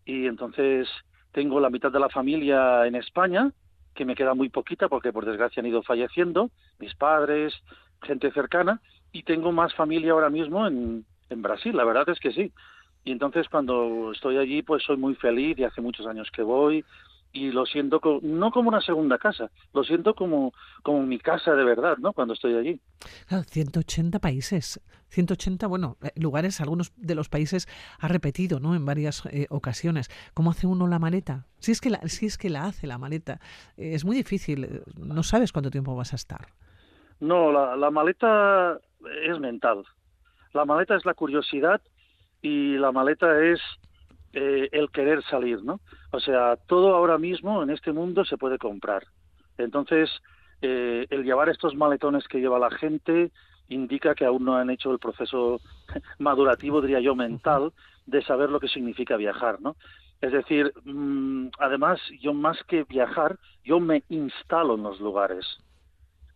y entonces tengo la mitad de la familia en España, que me queda muy poquita porque por desgracia han ido falleciendo, mis padres, gente cercana y tengo más familia ahora mismo en, en Brasil, la verdad es que sí. Y entonces cuando estoy allí pues soy muy feliz y hace muchos años que voy y lo siento no como una segunda casa, lo siento como, como mi casa de verdad, ¿no? Cuando estoy allí. Claro, 180 países, 180, bueno, eh, lugares, algunos de los países ha repetido, ¿no? En varias eh, ocasiones. ¿Cómo hace uno la maleta? Si es que la, si es que la hace la maleta, eh, es muy difícil, no sabes cuánto tiempo vas a estar. No, la, la maleta es mental. La maleta es la curiosidad y la maleta es eh, el querer salir, ¿no? O sea, todo ahora mismo en este mundo se puede comprar. Entonces, eh, el llevar estos maletones que lleva la gente indica que aún no han hecho el proceso madurativo, diría yo, mental, de saber lo que significa viajar, ¿no? Es decir, mm, además, yo más que viajar, yo me instalo en los lugares.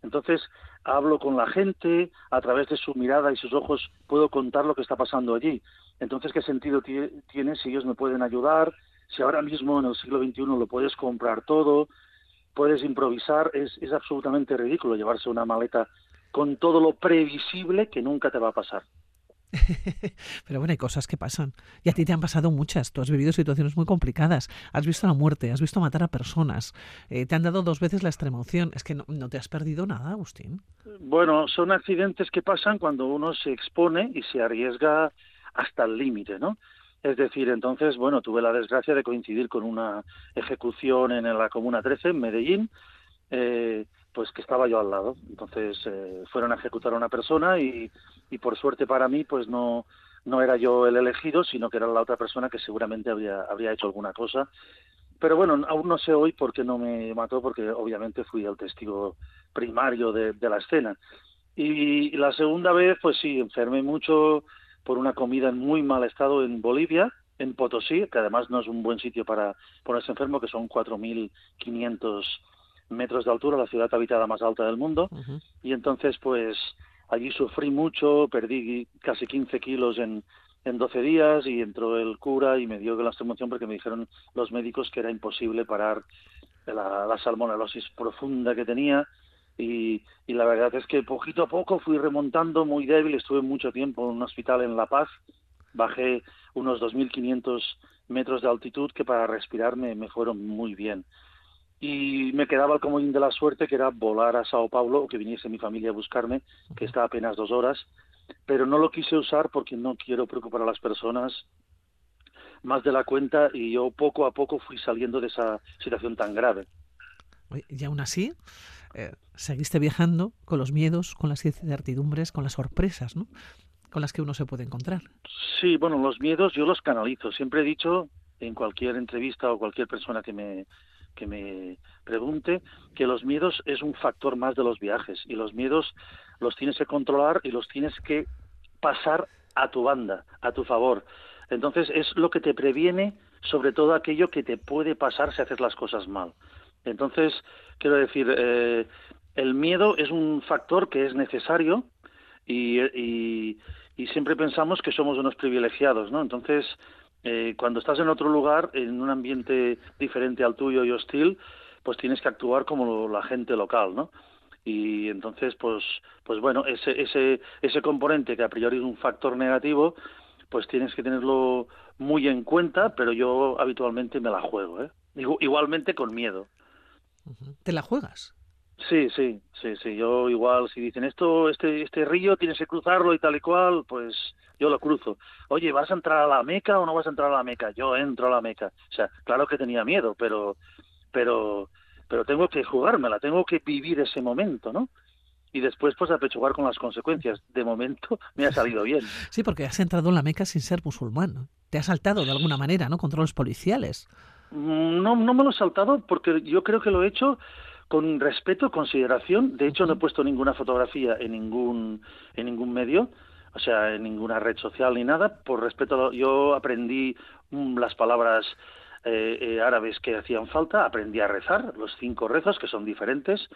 Entonces, hablo con la gente, a través de su mirada y sus ojos puedo contar lo que está pasando allí. Entonces, ¿qué sentido tiene si ellos me pueden ayudar? Si ahora mismo en el siglo XXI lo puedes comprar todo, puedes improvisar, es, es absolutamente ridículo llevarse una maleta con todo lo previsible que nunca te va a pasar. Pero bueno, hay cosas que pasan. Y a ti te han pasado muchas. Tú has vivido situaciones muy complicadas. Has visto la muerte, has visto matar a personas. Eh, te han dado dos veces la extremoción. Es que no, te has perdido nada, Agustín. Bueno, son accidentes que pasan cuando uno se expone y se arriesga hasta el límite, ¿no? Es decir, entonces, bueno, tuve la desgracia de coincidir con una ejecución en la Comuna 13, en Medellín, eh, pues que estaba yo al lado. Entonces eh, fueron a ejecutar a una persona y, y por suerte para mí, pues no, no era yo el elegido, sino que era la otra persona que seguramente habría, habría hecho alguna cosa. Pero bueno, aún no sé hoy por qué no me mató, porque obviamente fui el testigo primario de, la escena. Y, la segunda vez, pues sí, enfermé mucho por una comida en muy mal estado en Bolivia, en Potosí, que además no es un buen sitio para ponerse enfermo, que son 4.500 metros de altura, la ciudad habitada más alta del mundo, y entonces pues allí sufrí mucho, perdí casi 15 kilos en, en 12 días y entró el cura y me dio la emoción porque me dijeron los médicos que era imposible parar la, la salmonelosis profunda que tenía y, y, la verdad es que poquito a poco fui remontando muy débil, estuve mucho tiempo en un hospital en La Paz, bajé unos 2.500 metros de altitud que para respirarme me fueron muy bien. Y me quedaba el comodín de la suerte que era volar a Sao Paulo o que viniese mi familia a buscarme, que está apenas dos horas, pero no lo quise usar porque no quiero preocupar a las personas más de la cuenta y yo poco a poco fui saliendo de esa situación tan grave. Y aún así, eh, seguiste viajando con los miedos, con las incertidumbres, con las sorpresas, ¿no? Con las que uno se puede encontrar. Sí, bueno, los miedos yo los canalizo. Siempre he dicho en cualquier entrevista o cualquier persona que me que me pregunte, que los miedos es un factor más de los viajes y los miedos los tienes que controlar y los tienes que pasar a tu banda, a tu favor. Entonces es lo que te previene sobre todo aquello que te puede pasar si haces las cosas mal. Entonces, quiero decir, eh, el miedo es un factor que es necesario y, y, siempre pensamos que somos unos privilegiados, ¿no? Entonces, eh, cuando estás en otro lugar, en un ambiente diferente al tuyo y hostil, pues tienes que actuar como la gente local, ¿no? Y entonces, pues, pues bueno, ese, ese, ese componente que a priori es un factor negativo, pues tienes que tenerlo muy en cuenta, pero yo habitualmente me la juego, ¿eh? Igualmente con miedo. ¿Te la juegas? Sí, sí, sí, sí. Yo igual, si dicen esto, este, este río tienes que cruzarlo y tal y cual, pues yo lo cruzo. Oye, ¿vas a entrar a la Meca o no vas a entrar a la Meca? Yo entro a la Meca. O sea, claro que tenía miedo, pero, pero, pero tengo que jugármela, tengo que vivir ese momento, ¿no? y después pues apechugar con las consecuencias. De momento me ha salido bien. Sí, porque has entrado en la Meca sin ser musulmán. Te has saltado de alguna manera, ¿no? Controles policiales. No, no me lo he saltado porque yo creo que lo he hecho con respeto, consideración. De hecho, no he puesto ninguna fotografía en ningún, en ningún medio, o sea, en ninguna red social ni nada. Por respeto, yo aprendí mm, las palabras eh, eh, árabes que hacían falta, aprendí a rezar, los cinco rezos, que son diferentes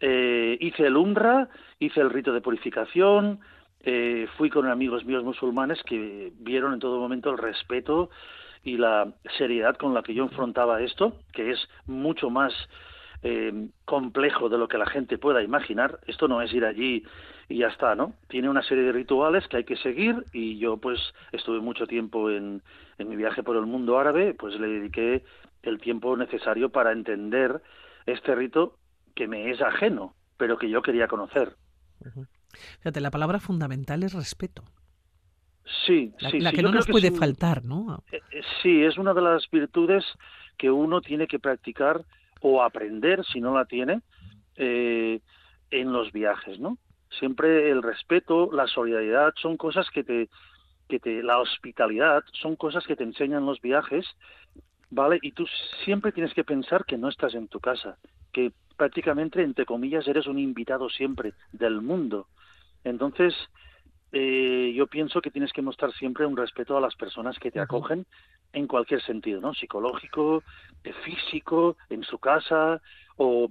eh, hice el umbra, hice el rito de purificación, eh, fui con amigos míos musulmanes que vieron en todo momento el respeto y la seriedad con la que yo enfrentaba esto, que es mucho más eh, complejo de lo que la gente pueda imaginar. Esto no es ir allí y ya está, ¿no? Tiene una serie de rituales que hay que seguir y yo pues estuve mucho tiempo en, en mi viaje por el mundo árabe, pues le dediqué el tiempo necesario para entender este rito que me es ajeno, pero que yo quería conocer. Fíjate, la palabra fundamental es respeto. Sí, la, sí, la que no nos puede faltar, ¿no? Eh, eh, sí, es una de las virtudes que uno tiene que practicar o aprender, si no la tiene, eh, en los viajes, ¿no? Siempre el respeto, la solidaridad son cosas que te, que te, la hospitalidad son cosas que te enseñan los viajes, ¿vale? Y tú siempre tienes que pensar que no estás en tu casa, que prácticamente, entre comillas, eres un invitado siempre del mundo. Entonces, eh, yo pienso que tienes que mostrar siempre un respeto a las personas que te acogen en cualquier sentido, ¿no? Psicológico, eh, físico, en su casa, o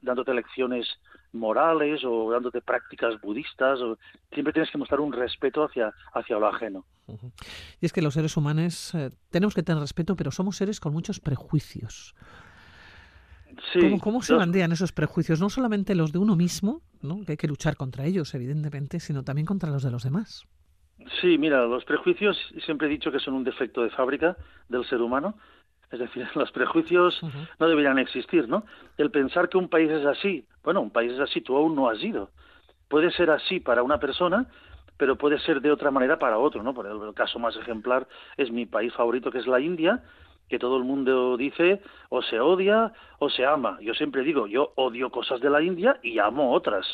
dándote lecciones morales o dándote prácticas budistas. O, siempre tienes que mostrar un respeto hacia, hacia lo ajeno. Y es que los seres humanos eh, tenemos que tener respeto, pero somos seres con muchos prejuicios. ¿Cómo, se bandean esos prejuicios? No solamente los de uno mismo, ¿no? que hay que luchar contra ellos, evidentemente, sino también contra los de los demás. Sí, mira, los prejuicios siempre he dicho que son un defecto de fábrica del ser humano. Es decir, los prejuicios no deberían existir, ¿no? El pensar que un país es así, bueno, un país es así, tú aún no has ido. Puede ser así para una persona, pero puede ser de otra manera para otro, ¿no? Por el caso más ejemplar es mi país favorito, que es la India, que todo el mundo dice o se odia o se ama. Yo siempre digo, yo odio cosas de la India y amo otras.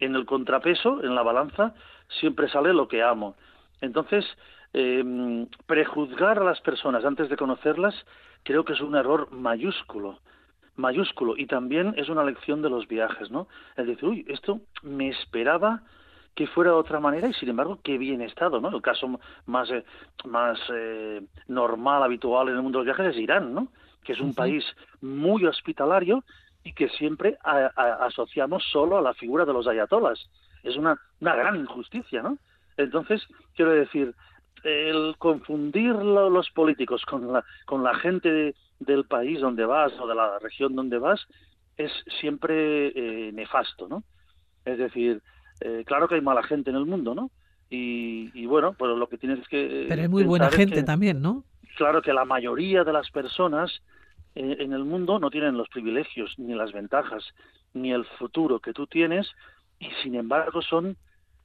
En el contrapeso, en la balanza, siempre sale lo que amo. Entonces, eh, prejuzgar a las personas antes de conocerlas creo que es un error mayúsculo mayúsculo y también es una lección de los viajes, ¿no? Es decir, uy, esto me esperaba que fuera de otra manera y sin embargo qué bien estado, ¿no? El caso más eh, más eh, normal, habitual en el mundo de los viajes es Irán, ¿no? Que es un país muy hospitalario y que siempre asociamos solo a la figura de los ayatolas. Es una, una gran injusticia, ¿no? Entonces, quiero decir, el confundir los políticos con la, con la gente del país donde vas o de la región donde vas es siempre eh, nefasto, ¿no? Es decir, eh, claro que hay mala gente en el mundo, ¿no? Y, bueno, pues lo que tienes que... Pero hay muy buena gente también, ¿no? Claro que la mayoría de las personas eh, en el mundo no tienen los privilegios, ni las ventajas, ni el futuro que tú tienes, y sin embargo son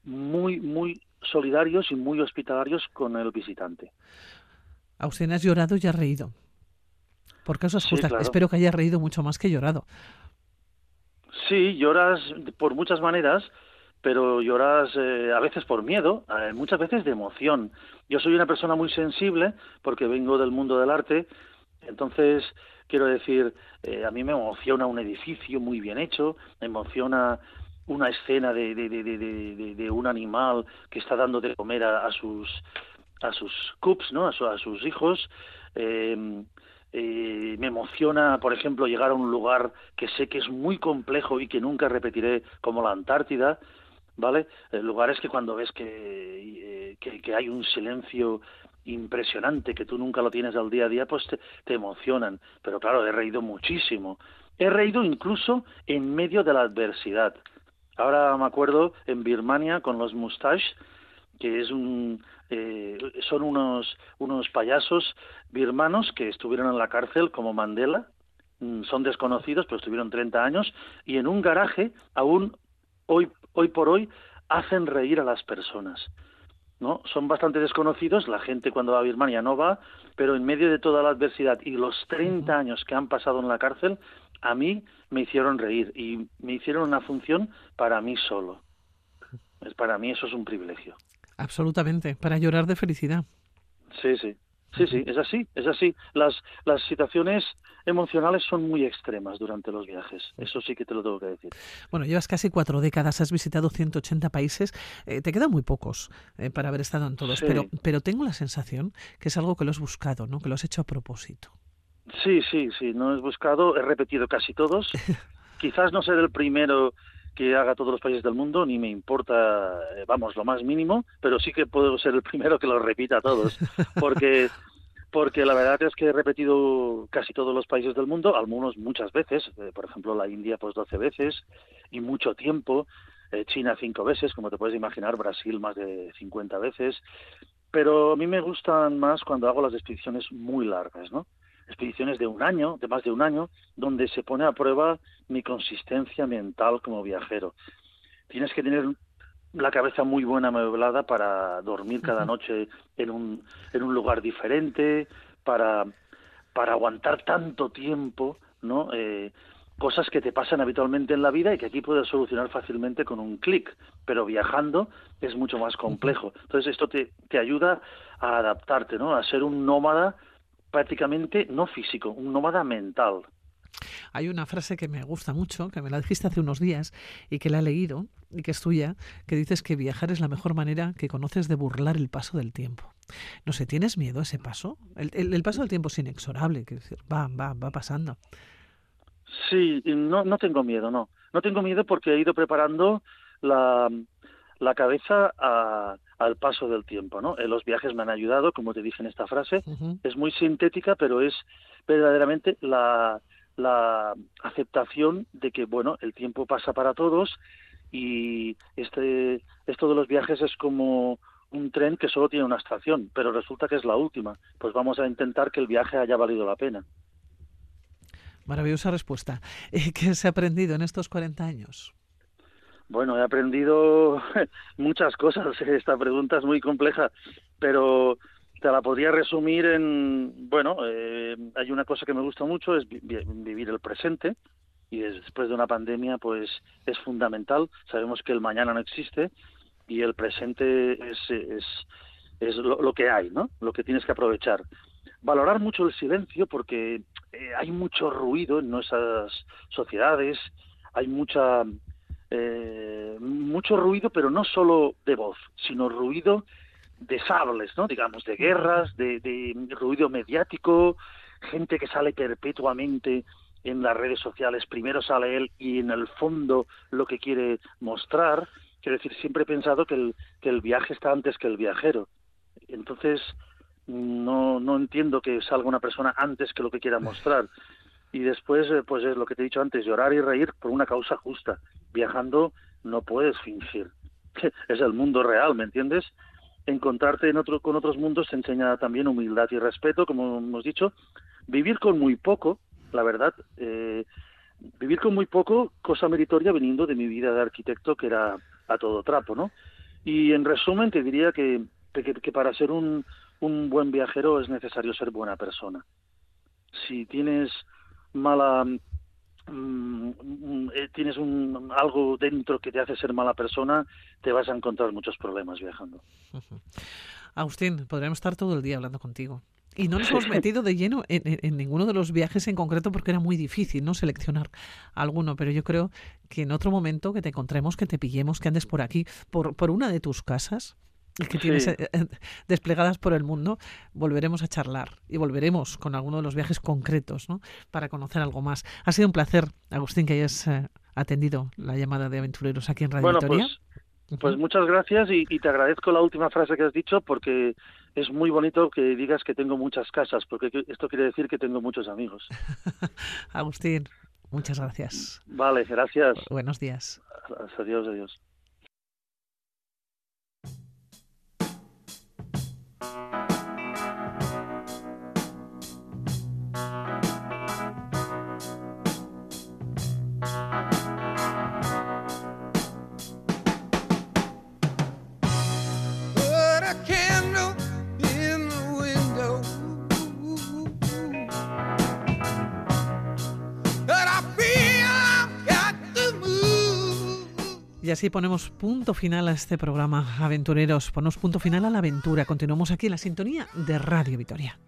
muy, muy solidarios y muy hospitalarios con el visitante. Austin, has llorado y has reído. Por causas justas. Espero que hayas reído mucho más que llorado. Sí, lloras por muchas maneras, pero lloras eh, a veces por miedo, eh, muchas veces de emoción. Yo soy una persona muy sensible porque vengo del mundo del arte, entonces Quiero decir, eh, a mí me emociona un edificio muy bien hecho, me emociona una escena de, de, un animal que está dando de comer a, sus a sus cups, ¿no? A, a sus hijos. Eh, eh, me emociona, por ejemplo, llegar a un lugar que sé que es muy complejo y que nunca repetiré, como la Antártida, ¿vale? Eh, lugares que cuando ves que, eh, que, hay un silencio impresionante, que tú nunca lo tienes al día a día, pues te, emocionan. Pero claro, he reído muchísimo. He reído incluso en medio de la adversidad. Ahora me acuerdo en Birmania con los Mustache, que es un, eh, son unos, unos payasos birmanos que estuvieron en la cárcel como Mandela, mm, son desconocidos, pero estuvieron 30 años, y en un garaje, aún hoy, hoy por hoy, hacen reír a las personas. ¿no? Son bastante desconocidos, la gente cuando va a Birmania no va, pero en medio de toda la adversidad y los 30 años que han pasado en la cárcel, a mí me hicieron reír y me hicieron una función para mí solo. Para mí eso es un privilegio. Absolutamente, para llorar de felicidad. Sí, sí. Sí, sí, es así, es así. Las, las situaciones emocionales son muy extremas durante los viajes, eso sí que te lo tengo que decir. Bueno, llevas casi cuatro décadas, has visitado 180 países, eh, te quedan muy pocos eh, para haber estado en todos, pero, pero tengo la sensación que es algo que lo has buscado, ¿no? que lo has hecho a propósito. Sí, sí, sí, no he buscado, he repetido casi todos. Quizás no ser el primero que haga todos los países del mundo, ni me importa, eh, vamos, lo más mínimo, pero sí que puedo ser el primero que lo repita a todos, porque porque la verdad es que he repetido casi todos los países del mundo, algunos muchas veces, eh, por ejemplo la India pues 12 veces y mucho tiempo, eh, China cinco veces, como te puedes imaginar, Brasil más de 50 veces, pero a mí me gustan más cuando hago las expediciones muy largas, ¿no? Expediciones de un año, de más de un año, donde se pone a prueba mi consistencia mental como viajero. Tienes que tener la cabeza muy buena amueblada para dormir cada noche en un, en un lugar diferente, para, para aguantar tanto tiempo, ¿no? Eh, cosas que te pasan habitualmente en la vida y que aquí puedes solucionar fácilmente con un clic, pero viajando es mucho más complejo. Entonces esto te, te ayuda a adaptarte, ¿no? A ser un nómada prácticamente no físico, un nómada mental. Hay una frase que me gusta mucho, que me la dijiste hace unos días y que la he leído y que es tuya, que dices que viajar es la mejor manera que conoces de burlar el paso del tiempo. No sé, ¿tienes miedo a ese paso? El, paso del tiempo es inexorable, que decir, va, va, va pasando. Sí, no, no tengo miedo, no. No tengo miedo porque he ido preparando la, la cabeza a, al paso del tiempo, ¿no? los viajes me han ayudado, como te dije en esta frase, es muy sintética, pero es verdaderamente la, la aceptación de que, bueno, el tiempo pasa para todos y este, esto de los viajes es como un tren que solo tiene una estación, pero resulta que es la última. Pues vamos a intentar que el viaje haya valido la pena. Maravillosa respuesta. ¿Qué se ha aprendido en estos 40 años? Bueno, he aprendido muchas cosas. Esta pregunta es muy compleja, pero te la podría resumir en, bueno, eh, hay una cosa que me gusta mucho, es vivir el presente, y después de una pandemia, pues es fundamental. Sabemos que el mañana no existe y el presente es, es, es lo, que hay, ¿no? Lo que tienes que aprovechar. Valorar mucho el silencio porque eh, hay mucho ruido en nuestras sociedades, hay mucha eh, mucho ruido, pero no solo de voz, sino ruido de sables, ¿no? Digamos, de guerras, de, de ruido mediático, gente que sale perpetuamente en las redes sociales, primero sale él y en el fondo lo que quiere mostrar. Quiero decir, siempre he pensado que el, que el viaje está antes que el viajero. Entonces, no, no entiendo que salga una persona antes que lo que quiera mostrar y después, eh, pues es lo que te he dicho antes, llorar y reír por una causa justa. Viajando no puedes fingir. Es el mundo real, ¿me entiendes? Encontrarte en otro, con otros mundos te enseña también humildad y respeto, como hemos dicho. Vivir con muy poco, la verdad, eh, vivir con muy poco, cosa meritoria viniendo de mi vida de arquitecto, que era a todo trapo, ¿no? Y en resumen te diría que, que, que para ser un, un buen viajero es necesario ser buena persona. Si tienes mala mm, mm, eh, tienes un, algo dentro que te hace ser mala persona, te vas a encontrar muchos problemas viajando. Agustín, podríamos estar todo el día hablando contigo. Y no nos hemos metido de lleno en, ninguno de los viajes en concreto porque era muy difícil no seleccionar alguno, pero yo creo que en otro momento que te encontremos, que te pillemos, que andes por aquí, por, por una de tus casas, que tienes eh, eh, desplegadas por el mundo, volveremos a charlar y volveremos con alguno de los viajes concretos ¿no? para conocer algo más. Ha sido un placer, Agustín, que hayas eh, atendido la llamada de aventureros aquí en Radio bueno, Victoria. Pues, pues muchas gracias y, te agradezco la última frase que has dicho porque es muy bonito que digas que tengo muchas casas, porque esto quiere decir que tengo muchos amigos. Agustín, muchas gracias. Vale, gracias. Buenos días. Adiós, adiós. Y así ponemos punto final a este programa, aventureros. Ponemos punto final a la aventura. Continuamos aquí en la sintonía de Radio Vitoria.